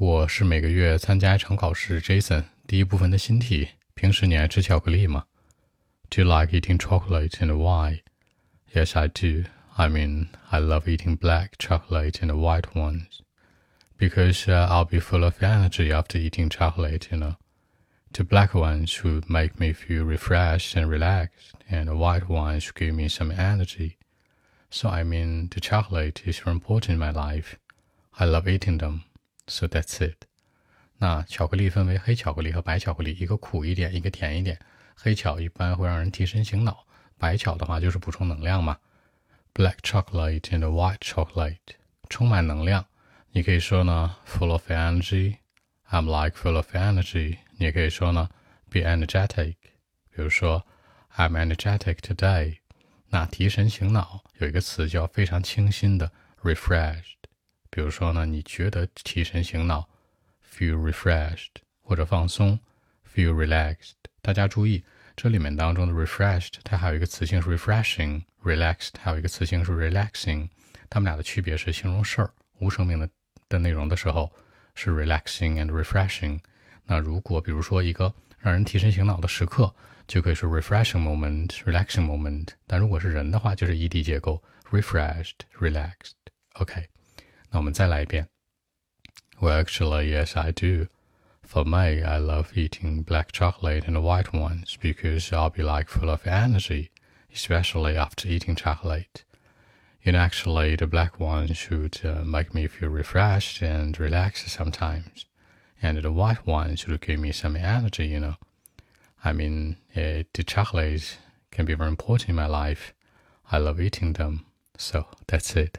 我是每个月参加一场考试。Jason，第一部分的新题：平时你爱吃巧克力吗？Do you like eating chocolate and why? Yes, I do. I mean, I love eating black chocolate and white ones because uh, I'll be full of energy after eating chocolate, you know. The black ones would make me feel refreshed and relaxed, and the white ones give me some energy. So I mean, the chocolate is very important in my life. I love eating them. So that's it. 那巧克力分为黑巧克力和白巧克力，一个苦一点，一个甜一点。黑巧一般会让人提神醒脑，白巧的话就是补充能量嘛。Black chocolate and white chocolate 充满能量，你可以说呢，full of energy。I'm like full of energy。你也可以说呢，be energetic。比如说，I'm energetic today。那提神醒脑有一个词叫非常清新的 refresh。比如说呢，你觉得提神醒脑，feel refreshed，或者放松，feel relaxed。大家注意，这里面当中的 refreshed，它还有一个词性是 refreshing；relaxed 还有一个词性是 relaxing。它们俩的区别是形容事儿无生命的的内容的时候是 relaxing and refreshing。那如果比如说一个让人提神醒脑的时刻，就可以是 refreshing moment，relaxing moment。但如果是人的话，就是 ed 结构，refreshed，relaxed。OK。那我们再来一遍。Well, actually, yes, I do. For me, I love eating black chocolate and white ones because I'll be like full of energy, especially after eating chocolate. And actually, the black ones should uh, make me feel refreshed and relaxed sometimes, and the white ones should give me some energy, you know. I mean, uh, the chocolates can be very important in my life. I love eating them, so that's it.